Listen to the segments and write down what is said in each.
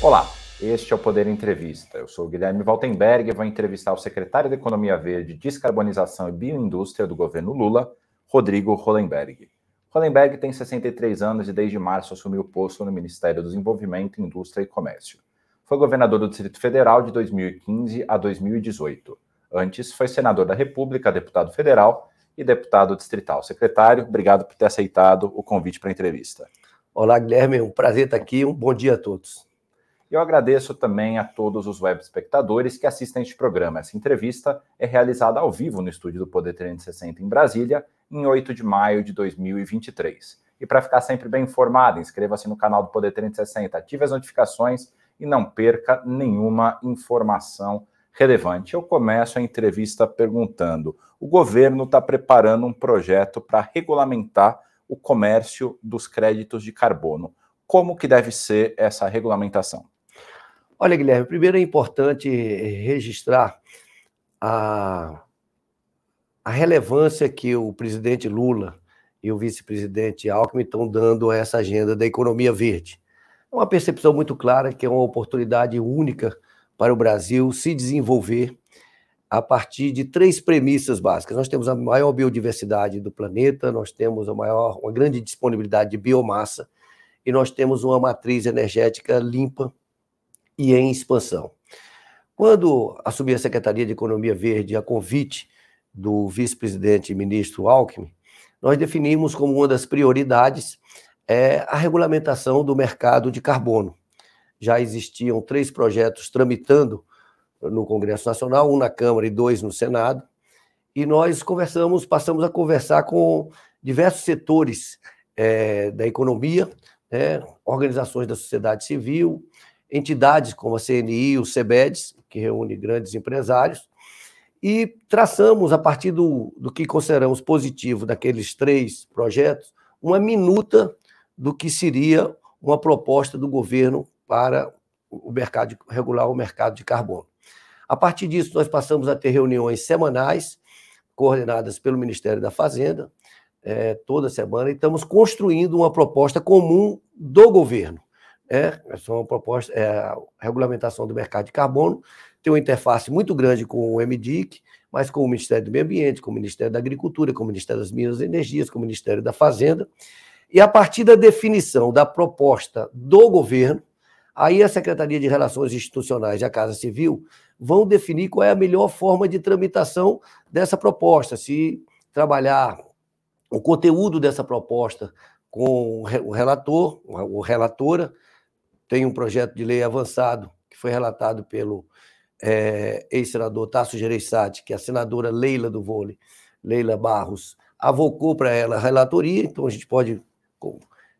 Olá, este é o Poder Entrevista. Eu sou o Guilherme Valtenberg e vou entrevistar o secretário de Economia Verde, Descarbonização e Bioindústria do governo Lula, Rodrigo Hollenberg. Hollenberg tem 63 anos e desde março assumiu o posto no Ministério do Desenvolvimento, Indústria e Comércio. Foi governador do Distrito Federal de 2015 a 2018. Antes, foi senador da República, deputado federal e deputado distrital. Secretário, obrigado por ter aceitado o convite para a entrevista. Olá, Guilherme, é um prazer estar aqui. Um bom dia a todos. Eu agradeço também a todos os web espectadores que assistem este programa. Essa entrevista é realizada ao vivo no estúdio do Poder 360 em Brasília, em 8 de maio de 2023. E para ficar sempre bem informado, inscreva-se no canal do Poder 360, ative as notificações e não perca nenhuma informação relevante. Eu começo a entrevista perguntando: o governo está preparando um projeto para regulamentar o comércio dos créditos de carbono. Como que deve ser essa regulamentação? Olha, Guilherme, primeiro é importante registrar a, a relevância que o presidente Lula e o vice-presidente Alckmin estão dando a essa agenda da economia verde. É uma percepção muito clara que é uma oportunidade única para o Brasil se desenvolver a partir de três premissas básicas. Nós temos a maior biodiversidade do planeta, nós temos a maior, uma grande disponibilidade de biomassa e nós temos uma matriz energética limpa e em expansão. Quando assumi a Secretaria de Economia Verde a convite do vice-presidente e ministro Alckmin, nós definimos como uma das prioridades é, a regulamentação do mercado de carbono. Já existiam três projetos tramitando no Congresso Nacional, um na Câmara e dois no Senado, e nós conversamos, passamos a conversar com diversos setores é, da economia, né, organizações da sociedade civil, entidades como a CNI o CEBEDES, que reúne grandes empresários, e traçamos, a partir do, do que consideramos positivo daqueles três projetos, uma minuta do que seria uma proposta do governo para o mercado, regular o mercado de carbono. A partir disso, nós passamos a ter reuniões semanais, coordenadas pelo Ministério da Fazenda, é, toda semana, e estamos construindo uma proposta comum do governo. É, uma proposta, é a regulamentação do mercado de carbono, tem uma interface muito grande com o MDIC, mas com o Ministério do Meio Ambiente, com o Ministério da Agricultura, com o Ministério das Minas e Energias, com o Ministério da Fazenda. E a partir da definição da proposta do governo, aí a Secretaria de Relações Institucionais e a Casa Civil vão definir qual é a melhor forma de tramitação dessa proposta, se trabalhar o conteúdo dessa proposta com o relator, o relatora, tem um projeto de lei avançado que foi relatado pelo é, ex-senador Tasso Gereissati, que é a senadora Leila do Vôlei, Leila Barros, avocou para ela a relatoria, então a gente pode,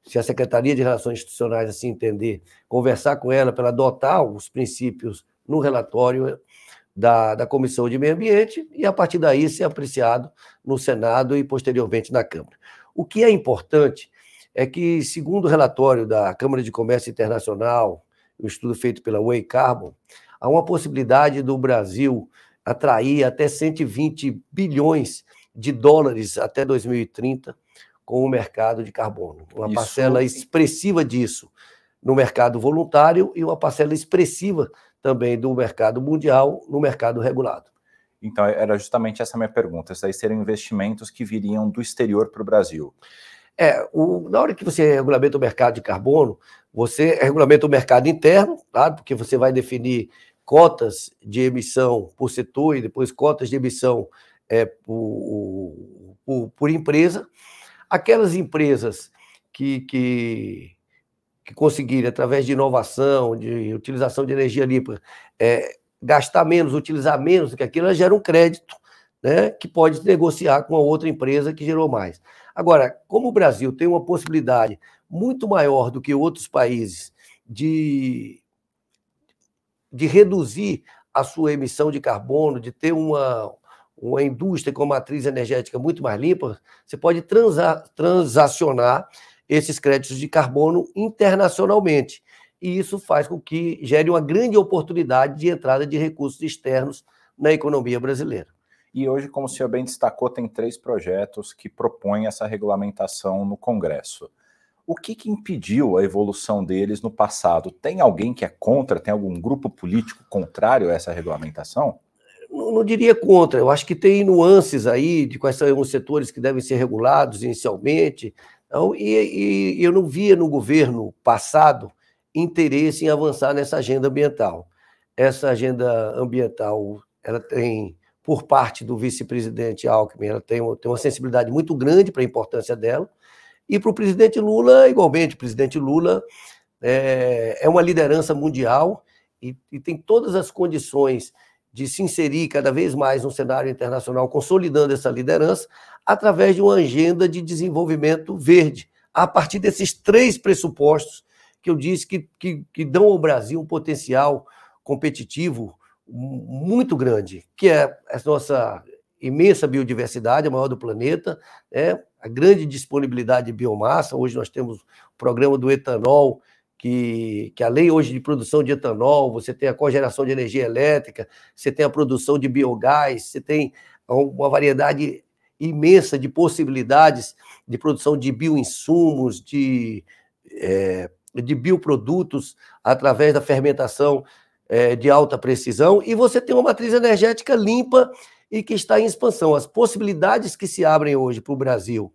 se a Secretaria de Relações Institucionais assim entender, conversar com ela para adotar os princípios no relatório da, da Comissão de Meio Ambiente e, a partir daí, ser apreciado no Senado e, posteriormente, na Câmara. O que é importante é que, segundo o relatório da Câmara de Comércio Internacional, o um estudo feito pela Way Carbon, há uma possibilidade do Brasil atrair até 120 bilhões de dólares até 2030 com o mercado de carbono. Uma Isso... parcela expressiva disso no mercado voluntário e uma parcela expressiva também do mercado mundial no mercado regulado. Então, era justamente essa minha pergunta. Esses aí seriam investimentos que viriam do exterior para o Brasil. É, o, na hora que você regulamenta o mercado de carbono, você regulamenta o mercado interno, porque você vai definir cotas de emissão por setor e depois cotas de emissão é, por, por, por empresa. Aquelas empresas que, que, que conseguirem, através de inovação, de utilização de energia limpa, é, gastar menos, utilizar menos do que aquilo, elas geram um crédito né, que pode negociar com a outra empresa que gerou mais. Agora, como o Brasil tem uma possibilidade muito maior do que outros países de, de reduzir a sua emissão de carbono, de ter uma, uma indústria com matriz energética muito mais limpa, você pode transa, transacionar esses créditos de carbono internacionalmente. E isso faz com que gere uma grande oportunidade de entrada de recursos externos na economia brasileira. E hoje, como o senhor bem destacou, tem três projetos que propõem essa regulamentação no Congresso. O que, que impediu a evolução deles no passado? Tem alguém que é contra? Tem algum grupo político contrário a essa regulamentação? Não, não, diria contra, eu acho que tem nuances aí de quais são os setores que devem ser regulados inicialmente. Então, e, e eu não via no governo passado interesse em avançar nessa agenda ambiental. Essa agenda ambiental, ela tem, por parte do vice-presidente Alckmin, ela tem, tem uma sensibilidade muito grande para a importância dela, e para o presidente Lula, igualmente. O presidente Lula é, é uma liderança mundial e, e tem todas as condições de se inserir cada vez mais no cenário internacional, consolidando essa liderança, através de uma agenda de desenvolvimento verde, a partir desses três pressupostos que eu disse que, que, que dão ao Brasil um potencial competitivo muito grande, que é a nossa imensa biodiversidade, a maior do planeta, né? a grande disponibilidade de biomassa. Hoje nós temos o programa do etanol, que, que a lei hoje de produção de etanol, você tem a cogeração de energia elétrica, você tem a produção de biogás, você tem uma variedade imensa de possibilidades de produção de bioinsumos, de, é, de bioprodutos através da fermentação é, de alta precisão, e você tem uma matriz energética limpa e que está em expansão. As possibilidades que se abrem hoje para o Brasil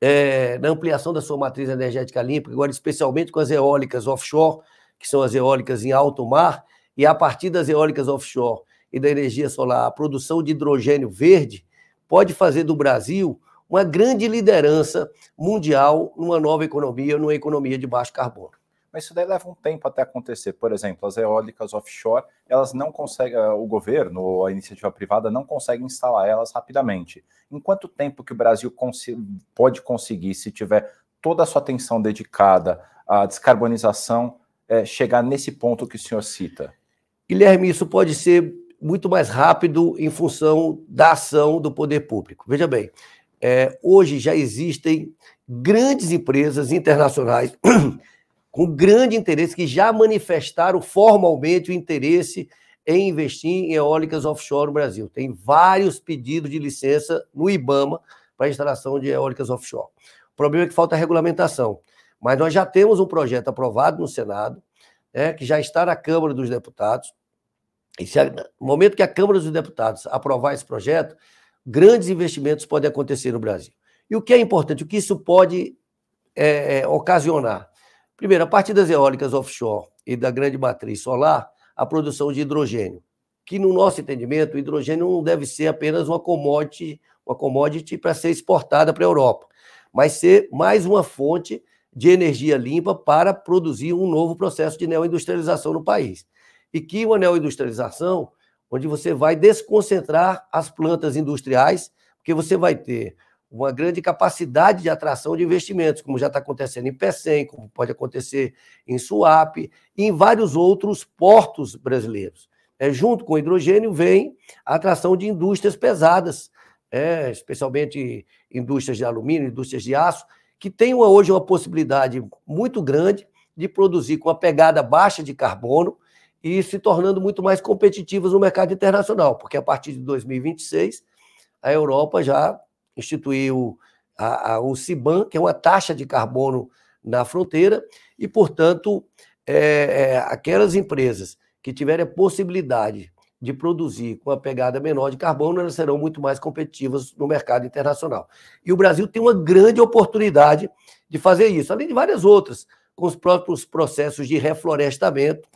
é, na ampliação da sua matriz energética limpa, agora especialmente com as eólicas offshore, que são as eólicas em alto mar, e a partir das eólicas offshore e da energia solar, a produção de hidrogênio verde pode fazer do Brasil uma grande liderança mundial numa nova economia, numa economia de baixo carbono mas isso daí leva um tempo até acontecer. Por exemplo, as eólicas offshore, elas não conseguem, o governo, a iniciativa privada não consegue instalar elas rapidamente. Em quanto tempo que o Brasil pode conseguir, se tiver toda a sua atenção dedicada à descarbonização, é, chegar nesse ponto que o senhor cita? Guilherme, isso pode ser muito mais rápido em função da ação do poder público. Veja bem, é, hoje já existem grandes empresas internacionais com grande interesse, que já manifestaram formalmente o interesse em investir em eólicas offshore no Brasil. Tem vários pedidos de licença no IBAMA para instalação de eólicas offshore. O problema é que falta regulamentação. Mas nós já temos um projeto aprovado no Senado, né, que já está na Câmara dos Deputados. E se, no momento que a Câmara dos Deputados aprovar esse projeto, grandes investimentos podem acontecer no Brasil. E o que é importante, o que isso pode é, é ocasionar? Primeiro, a partir das eólicas offshore e da grande matriz solar, a produção de hidrogênio, que no nosso entendimento, o hidrogênio não deve ser apenas uma commodity, uma commodity para ser exportada para a Europa, mas ser mais uma fonte de energia limpa para produzir um novo processo de neoindustrialização no país. E que uma neoindustrialização onde você vai desconcentrar as plantas industriais, porque você vai ter uma grande capacidade de atração de investimentos, como já está acontecendo em Pecém, como pode acontecer em Suape e em vários outros portos brasileiros. É, junto com o hidrogênio vem a atração de indústrias pesadas, é, especialmente indústrias de alumínio, indústrias de aço, que têm hoje uma possibilidade muito grande de produzir com a pegada baixa de carbono e se tornando muito mais competitivas no mercado internacional, porque a partir de 2026 a Europa já instituiu a, a, o CIBAN, que é uma taxa de carbono na fronteira, e, portanto, é, é, aquelas empresas que tiverem a possibilidade de produzir com uma pegada menor de carbono, elas serão muito mais competitivas no mercado internacional. E o Brasil tem uma grande oportunidade de fazer isso, além de várias outras, com os próprios processos de reflorestamento,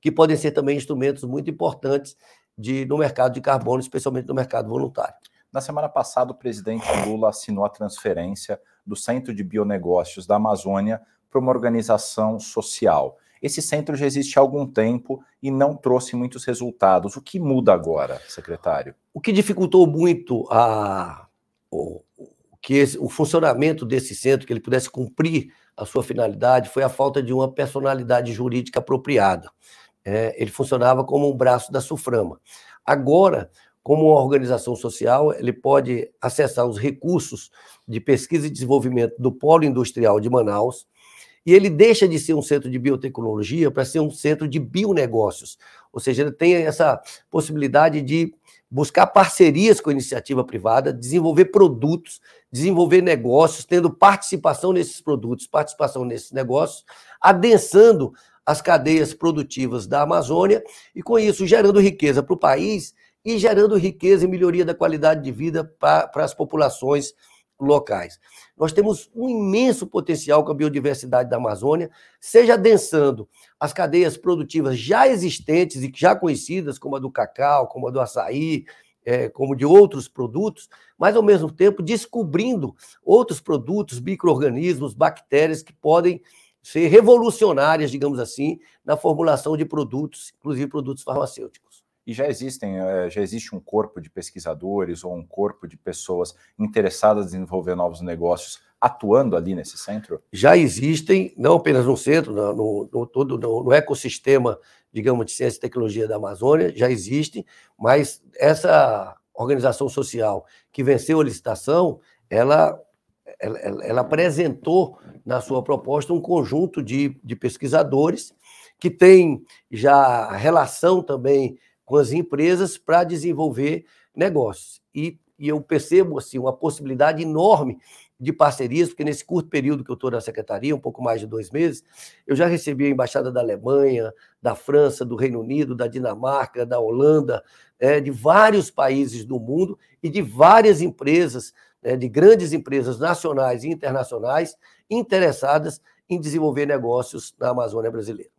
que podem ser também instrumentos muito importantes de, no mercado de carbono, especialmente no mercado voluntário. Na semana passada, o presidente Lula assinou a transferência do Centro de Bionegócios da Amazônia para uma organização social. Esse centro já existe há algum tempo e não trouxe muitos resultados. O que muda agora, secretário? O que dificultou muito a, o, que esse, o funcionamento desse centro, que ele pudesse cumprir a sua finalidade, foi a falta de uma personalidade jurídica apropriada. É, ele funcionava como um braço da Suframa. Agora, como uma organização social, ele pode acessar os recursos de pesquisa e desenvolvimento do Polo Industrial de Manaus e ele deixa de ser um centro de biotecnologia para ser um centro de bionegócios. Ou seja, ele tem essa possibilidade de buscar parcerias com a iniciativa privada, desenvolver produtos, desenvolver negócios, tendo participação nesses produtos, participação nesses negócios, adensando as cadeias produtivas da Amazônia e, com isso, gerando riqueza para o país e gerando riqueza e melhoria da qualidade de vida para as populações locais. Nós temos um imenso potencial com a biodiversidade da Amazônia, seja adensando as cadeias produtivas já existentes e já conhecidas, como a do cacau, como a do açaí, é, como de outros produtos, mas ao mesmo tempo descobrindo outros produtos, micro-organismos, bactérias que podem ser revolucionárias, digamos assim, na formulação de produtos, inclusive produtos farmacêuticos. E já existem, eh, já existe um corpo de pesquisadores ou um corpo de pessoas interessadas em desenvolver novos negócios atuando ali nesse centro? Já existem, não apenas no centro, no, no todo no, no, ecossistema, digamos, de ciência e tecnologia da Amazônia, já existem, mas essa organização social que venceu a licitação, ela, ela, ela apresentou na sua proposta um conjunto de, de pesquisadores que tem já relação também com as empresas para desenvolver negócios. E, e eu percebo assim, uma possibilidade enorme de parcerias, porque nesse curto período que eu estou na secretaria, um pouco mais de dois meses, eu já recebi a embaixada da Alemanha, da França, do Reino Unido, da Dinamarca, da Holanda, é, de vários países do mundo e de várias empresas, é, de grandes empresas nacionais e internacionais interessadas em desenvolver negócios na Amazônia brasileira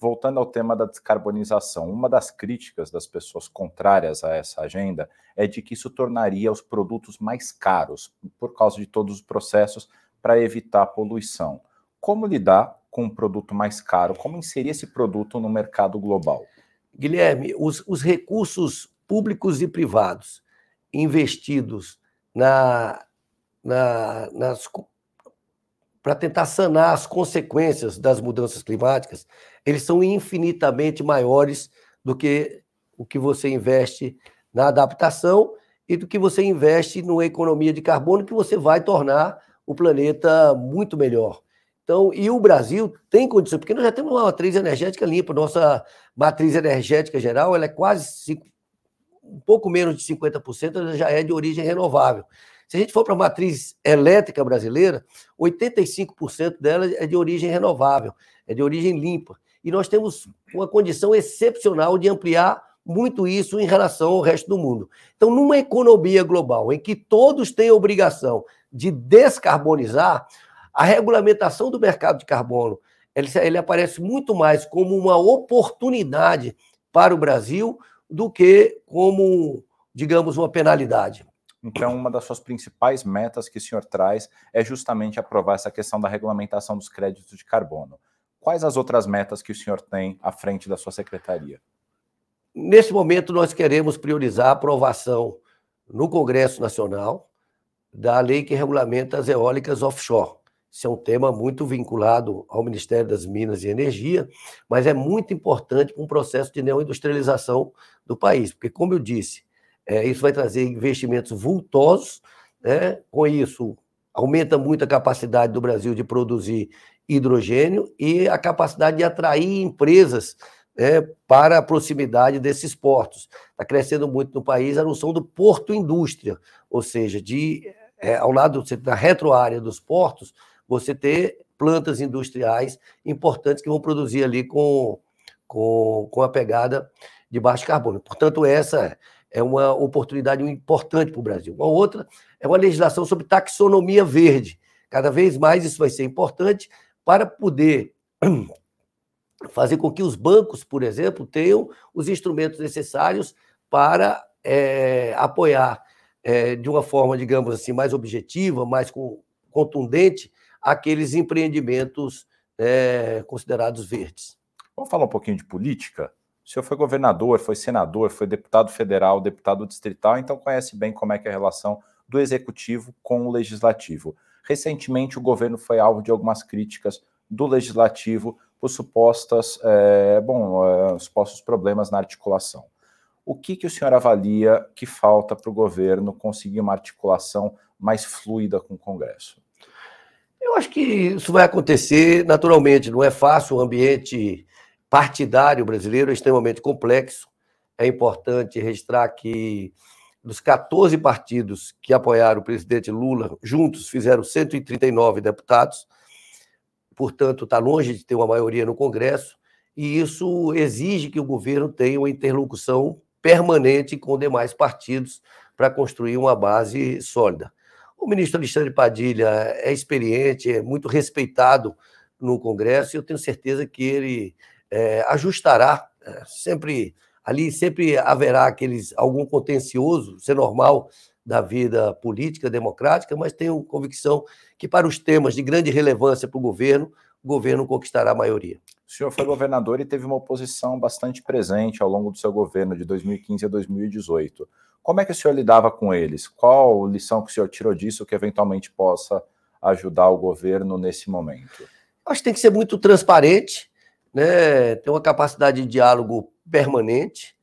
voltando ao tema da descarbonização, uma das críticas das pessoas contrárias a essa agenda é de que isso tornaria os produtos mais caros, por causa de todos os processos para evitar a poluição. Como lidar com um produto mais caro? Como inserir esse produto no mercado global? Guilherme, os, os recursos públicos e privados investidos na, na, nas para tentar sanar as consequências das mudanças climáticas, eles são infinitamente maiores do que o que você investe na adaptação e do que você investe numa economia de carbono que você vai tornar o planeta muito melhor. Então, e o Brasil tem condições, porque nós já temos uma matriz energética limpa, nossa matriz energética geral ela é quase um pouco menos de 50%, ela já é de origem renovável. Se a gente for para a matriz elétrica brasileira, 85% dela é de origem renovável, é de origem limpa. E nós temos uma condição excepcional de ampliar muito isso em relação ao resto do mundo. Então, numa economia global em que todos têm obrigação de descarbonizar, a regulamentação do mercado de carbono ele, ele aparece muito mais como uma oportunidade para o Brasil do que como, digamos, uma penalidade. Então, uma das suas principais metas que o senhor traz é justamente aprovar essa questão da regulamentação dos créditos de carbono. Quais as outras metas que o senhor tem à frente da sua secretaria? Nesse momento, nós queremos priorizar a aprovação no Congresso Nacional da lei que regulamenta as eólicas offshore. Isso é um tema muito vinculado ao Ministério das Minas e Energia, mas é muito importante para um processo de neoindustrialização do país, porque, como eu disse, é, isso vai trazer investimentos vultosos, né? com isso, aumenta muito a capacidade do Brasil de produzir hidrogênio e a capacidade de atrair empresas né, para a proximidade desses portos. Está crescendo muito no país a noção do porto indústria, ou seja, de é, ao lado da retroárea dos portos, você ter plantas industriais importantes que vão produzir ali com, com, com a pegada de baixo carbono. Portanto, essa uma oportunidade importante para o Brasil. Uma outra é uma legislação sobre taxonomia verde. Cada vez mais isso vai ser importante para poder fazer com que os bancos, por exemplo, tenham os instrumentos necessários para é, apoiar é, de uma forma, digamos assim, mais objetiva, mais contundente, aqueles empreendimentos é, considerados verdes. Vamos falar um pouquinho de política? O senhor foi governador, foi senador, foi deputado federal, deputado distrital, então conhece bem como é que é a relação do executivo com o legislativo. Recentemente, o governo foi alvo de algumas críticas do legislativo por supostas, é, bom, é, supostos problemas na articulação. O que, que o senhor avalia que falta para o governo conseguir uma articulação mais fluida com o Congresso? Eu acho que isso vai acontecer naturalmente. Não é fácil, o ambiente partidário brasileiro é extremamente complexo. É importante registrar que dos 14 partidos que apoiaram o presidente Lula, juntos fizeram 139 deputados, portanto, está longe de ter uma maioria no Congresso, e isso exige que o governo tenha uma interlocução permanente com demais partidos para construir uma base sólida. O ministro Alexandre Padilha é experiente, é muito respeitado no Congresso, e eu tenho certeza que ele é, ajustará é, sempre ali sempre haverá aqueles algum contencioso, isso é normal da vida política democrática, mas tenho convicção que para os temas de grande relevância para o governo, o governo conquistará a maioria. O senhor foi governador e teve uma oposição bastante presente ao longo do seu governo de 2015 a 2018. Como é que o senhor lidava com eles? Qual lição que o senhor tirou disso que eventualmente possa ajudar o governo nesse momento? Acho que tem que ser muito transparente, né? ter uma capacidade de diálogo permanente,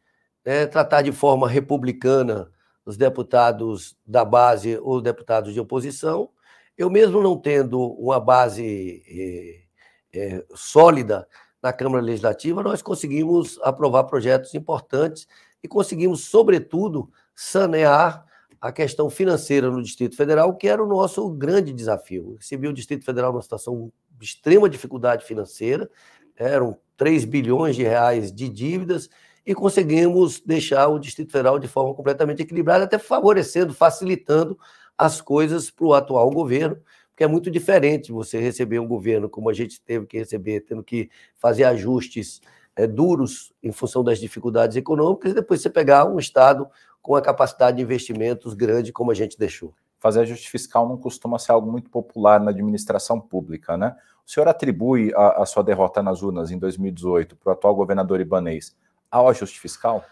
né? tratar de forma republicana os deputados da base ou deputados de oposição. Eu mesmo não tendo uma base eh, eh, sólida na Câmara Legislativa, nós conseguimos aprovar projetos importantes e conseguimos, sobretudo, sanear a questão financeira no Distrito Federal, que era o nosso grande desafio. Recebi o Distrito Federal numa situação de extrema dificuldade financeira, eram 3 bilhões de reais de dívidas, e conseguimos deixar o Distrito Federal de forma completamente equilibrada, até favorecendo, facilitando as coisas para o atual governo, porque é muito diferente você receber um governo como a gente teve que receber, tendo que fazer ajustes é, duros em função das dificuldades econômicas, e depois você pegar um Estado com a capacidade de investimentos grande como a gente deixou. Fazer ajuste fiscal não costuma ser algo muito popular na administração pública, né? O senhor atribui a, a sua derrota nas urnas em 2018 para o atual governador Ibanês ao ajuste fiscal?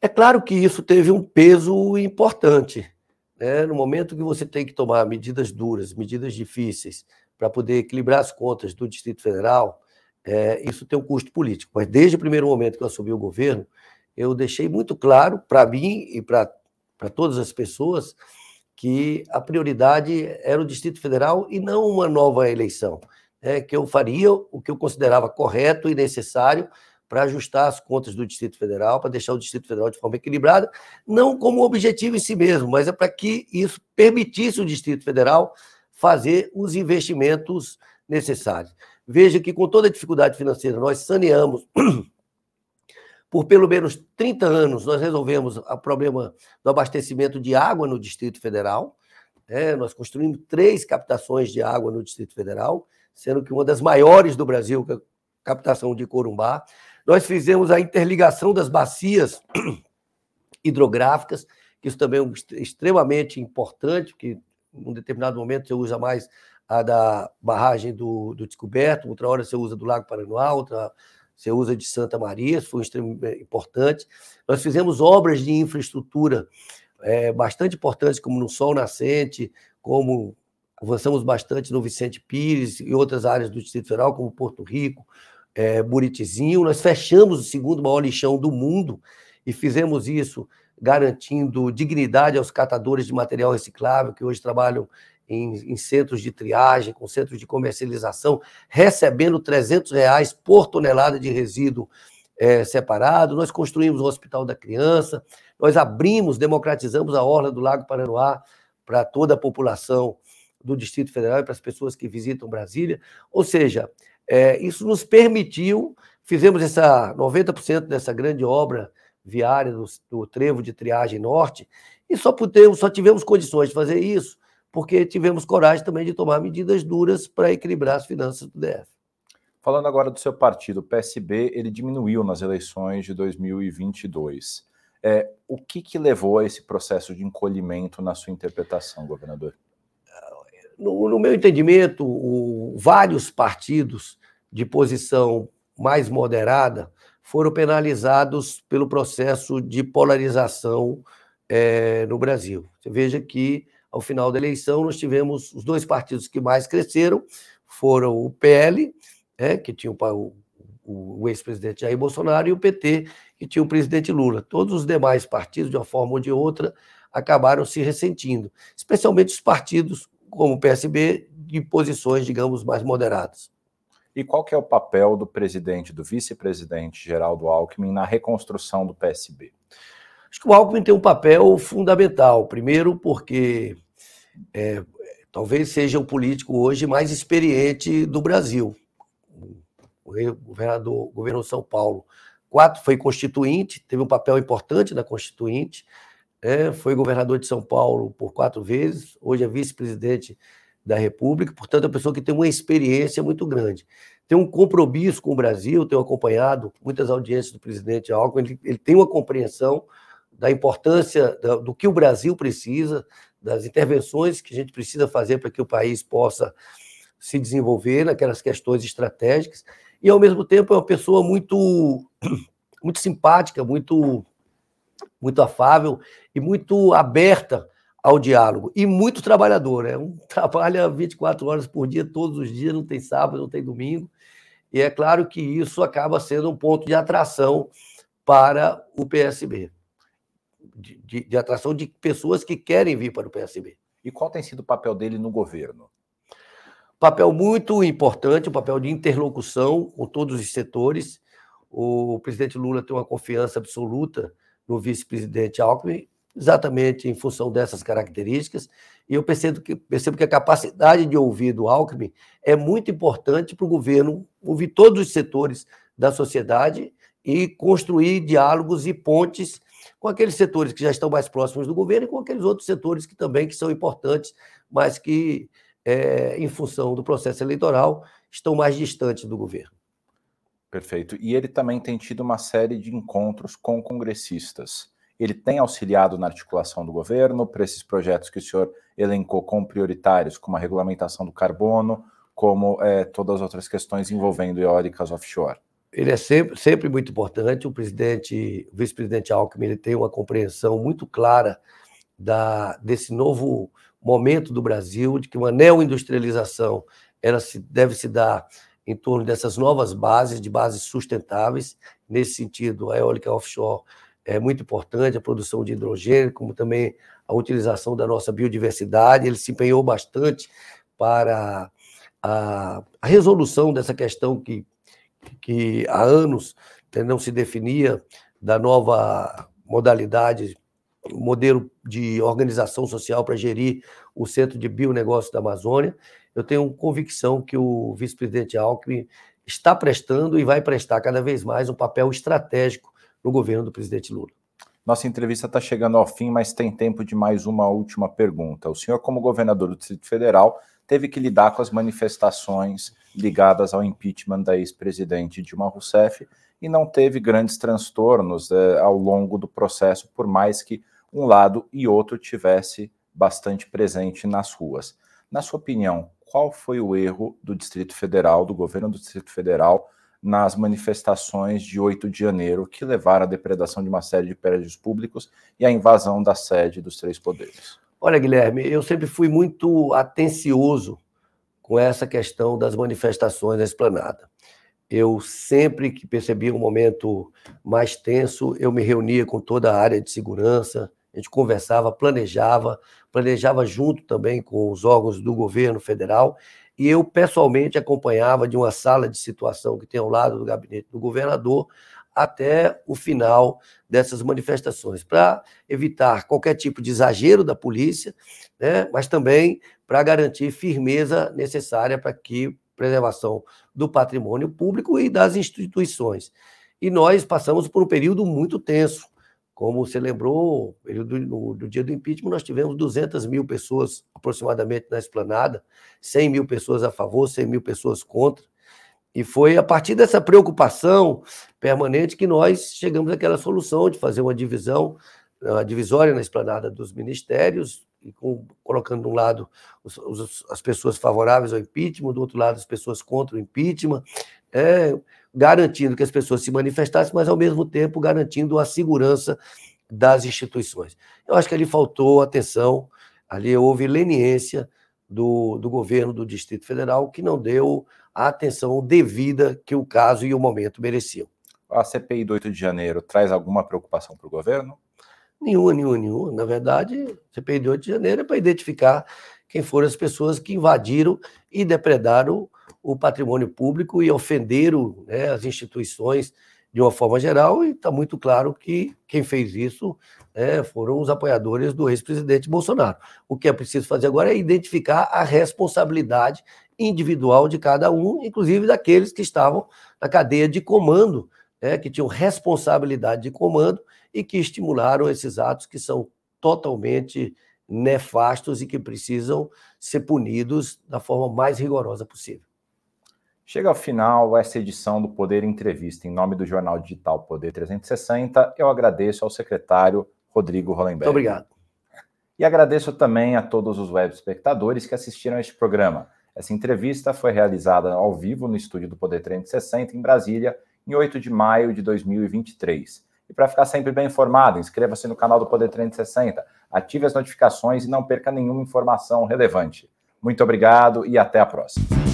É claro que isso teve um peso importante. Né? No momento que você tem que tomar medidas duras, medidas difíceis, para poder equilibrar as contas do Distrito Federal, é, isso tem um custo político. Mas desde o primeiro momento que eu assumi o governo, eu deixei muito claro para mim e para todas as pessoas que a prioridade era o Distrito Federal e não uma nova eleição. É, que eu faria o que eu considerava correto e necessário para ajustar as contas do Distrito Federal, para deixar o Distrito Federal de forma equilibrada, não como objetivo em si mesmo, mas é para que isso permitisse o Distrito Federal fazer os investimentos necessários. Veja que, com toda a dificuldade financeira, nós saneamos por pelo menos 30 anos, nós resolvemos o problema do abastecimento de água no Distrito Federal. É, nós construímos três captações de água no Distrito Federal, sendo que uma das maiores do Brasil, que é a captação de Corumbá. Nós fizemos a interligação das bacias hidrográficas, que isso também é extremamente importante, porque em um determinado momento você usa mais a da barragem do, do Descoberto, outra hora você usa do Lago Paranoá, outra você usa de Santa Maria, isso foi extremamente é, importante. Nós fizemos obras de infraestrutura é, bastante importantes, como no Sol Nascente, como avançamos bastante no Vicente Pires e outras áreas do Distrito Federal, como Porto Rico, é, Buritizinho. Nós fechamos o segundo maior lixão do mundo e fizemos isso garantindo dignidade aos catadores de material reciclável, que hoje trabalham em, em, centros de triagem, com centros de comercialização, recebendo 300 reais por tonelada de resíduo é, separado. Nós construímos o Hospital da Criança, nós abrimos, democratizamos a Orla do Lago Paranoá para toda a população do Distrito Federal e para as pessoas que visitam Brasília. Ou seja, é, isso nos permitiu, fizemos essa 90% dessa grande obra viária do, do Trevo de Triagem Norte, e só, pudemos, só tivemos condições de fazer isso porque tivemos coragem também de tomar medidas duras para equilibrar as finanças do DF. Falando agora do seu partido, o PSB, ele diminuiu nas eleições de 2022. É, o que, que levou a esse processo de encolhimento na sua interpretação, governador? No, no meu entendimento, o, vários partidos de posição mais moderada foram penalizados pelo processo de polarização é, no Brasil. Você veja que ao final da eleição, nós tivemos os dois partidos que mais cresceram, foram o PL, né, que tinha o, o, o ex-presidente Jair Bolsonaro, e o PT, que tinha o presidente Lula. Todos os demais partidos, de uma forma ou de outra, acabaram se ressentindo, especialmente os partidos como o PSB, de posições, digamos, mais moderadas. E qual que é o papel do presidente, do vice-presidente Geraldo Alckmin na reconstrução do PSB? Acho que o Alckmin tem um papel fundamental. Primeiro, porque é, talvez seja o político hoje mais experiente do Brasil. O governador governou São Paulo. Quatro foi constituinte, teve um papel importante na constituinte. É, foi governador de São Paulo por quatro vezes. Hoje é vice-presidente da República, portanto, é uma pessoa que tem uma experiência muito grande. Tem um compromisso com o Brasil, tenho acompanhado muitas audiências do presidente Alckmin, ele, ele tem uma compreensão da importância do que o Brasil precisa, das intervenções que a gente precisa fazer para que o país possa se desenvolver naquelas questões estratégicas, e ao mesmo tempo é uma pessoa muito, muito simpática, muito, muito afável e muito aberta ao diálogo e muito trabalhador. É um trabalha 24 horas por dia, todos os dias, não tem sábado, não tem domingo. E é claro que isso acaba sendo um ponto de atração para o PSB, de, de, de atração de pessoas que querem vir para o PSB. E qual tem sido o papel dele no governo? Papel muito importante, um papel de interlocução com todos os setores. O presidente Lula tem uma confiança absoluta no vice-presidente Alckmin exatamente em função dessas características. E eu percebo que, percebo que a capacidade de ouvir do Alckmin é muito importante para o governo ouvir todos os setores da sociedade e construir diálogos e pontes com aqueles setores que já estão mais próximos do governo e com aqueles outros setores que também que são importantes, mas que, é, em função do processo eleitoral, estão mais distantes do governo. Perfeito. E ele também tem tido uma série de encontros com congressistas ele tem auxiliado na articulação do governo para esses projetos que o senhor elencou como prioritários, como a regulamentação do carbono, como é, todas as outras questões envolvendo eólicas offshore? Ele é sempre, sempre muito importante. O presidente, vice-presidente Alckmin, ele tem uma compreensão muito clara da, desse novo momento do Brasil, de que uma neoindustrialização ela se, deve se dar em torno dessas novas bases, de bases sustentáveis. Nesse sentido, a eólica offshore é muito importante, a produção de hidrogênio, como também a utilização da nossa biodiversidade. Ele se empenhou bastante para a, a resolução dessa questão que, que há anos né, não se definia da nova modalidade, modelo de organização social para gerir o Centro de Bionegócio da Amazônia. Eu tenho convicção que o vice-presidente Alckmin está prestando e vai prestar cada vez mais um papel estratégico no governo do presidente Lula. Nossa entrevista está chegando ao fim, mas tem tempo de mais uma última pergunta. O senhor, como governador do Distrito Federal, teve que lidar com as manifestações ligadas ao impeachment da ex-presidente Dilma Rousseff e não teve grandes transtornos é, ao longo do processo, por mais que um lado e outro tivesse bastante presente nas ruas. Na sua opinião, qual foi o erro do Distrito Federal, do governo do Distrito Federal, nas manifestações de 8 de janeiro, que levaram à depredação de uma série de prédios públicos e à invasão da sede dos três poderes. Olha, Guilherme, eu sempre fui muito atencioso com essa questão das manifestações na esplanada. Eu sempre que percebia um momento mais tenso, eu me reunia com toda a área de segurança, a gente conversava, planejava, planejava junto também com os órgãos do governo federal e eu pessoalmente acompanhava de uma sala de situação que tem ao lado do gabinete do governador até o final dessas manifestações, para evitar qualquer tipo de exagero da polícia, né, mas também para garantir firmeza necessária para que preservação do patrimônio público e das instituições. E nós passamos por um período muito tenso, como você lembrou, no, no dia do impeachment, nós tivemos 200 mil pessoas aproximadamente na esplanada, 100 mil pessoas a favor, 100 mil pessoas contra. E foi a partir dessa preocupação permanente que nós chegamos àquela solução de fazer uma divisão, uma divisória na esplanada dos ministérios, e com, colocando de um lado os, os, as pessoas favoráveis ao impeachment, do outro lado as pessoas contra o impeachment, é, garantindo que as pessoas se manifestassem, mas ao mesmo tempo garantindo a segurança das instituições. Eu acho que ali faltou atenção, ali houve leniência do, do governo do Distrito Federal, que não deu a atenção devida que o caso e o momento mereciam. A CPI do 8 de janeiro traz alguma preocupação para o governo? Nenhuma, nenhuma, nenhuma. Na verdade, a CPI do 8 de janeiro é para identificar quem foram as pessoas que invadiram e depredaram o patrimônio público e ofenderam né, as instituições de uma forma geral, e está muito claro que quem fez isso né, foram os apoiadores do ex-presidente Bolsonaro. O que é preciso fazer agora é identificar a responsabilidade individual de cada um, inclusive daqueles que estavam na cadeia de comando, né, que tinham responsabilidade de comando e que estimularam esses atos que são totalmente nefastos e que precisam ser punidos da forma mais rigorosa possível. Chega ao final essa edição do Poder Entrevista. Em nome do jornal digital Poder 360, eu agradeço ao secretário Rodrigo Hollenberg. Muito obrigado. E agradeço também a todos os web espectadores que assistiram a este programa. Essa entrevista foi realizada ao vivo no estúdio do Poder 360 em Brasília, em 8 de maio de 2023. E para ficar sempre bem informado, inscreva-se no canal do Poder 360, ative as notificações e não perca nenhuma informação relevante. Muito obrigado e até a próxima.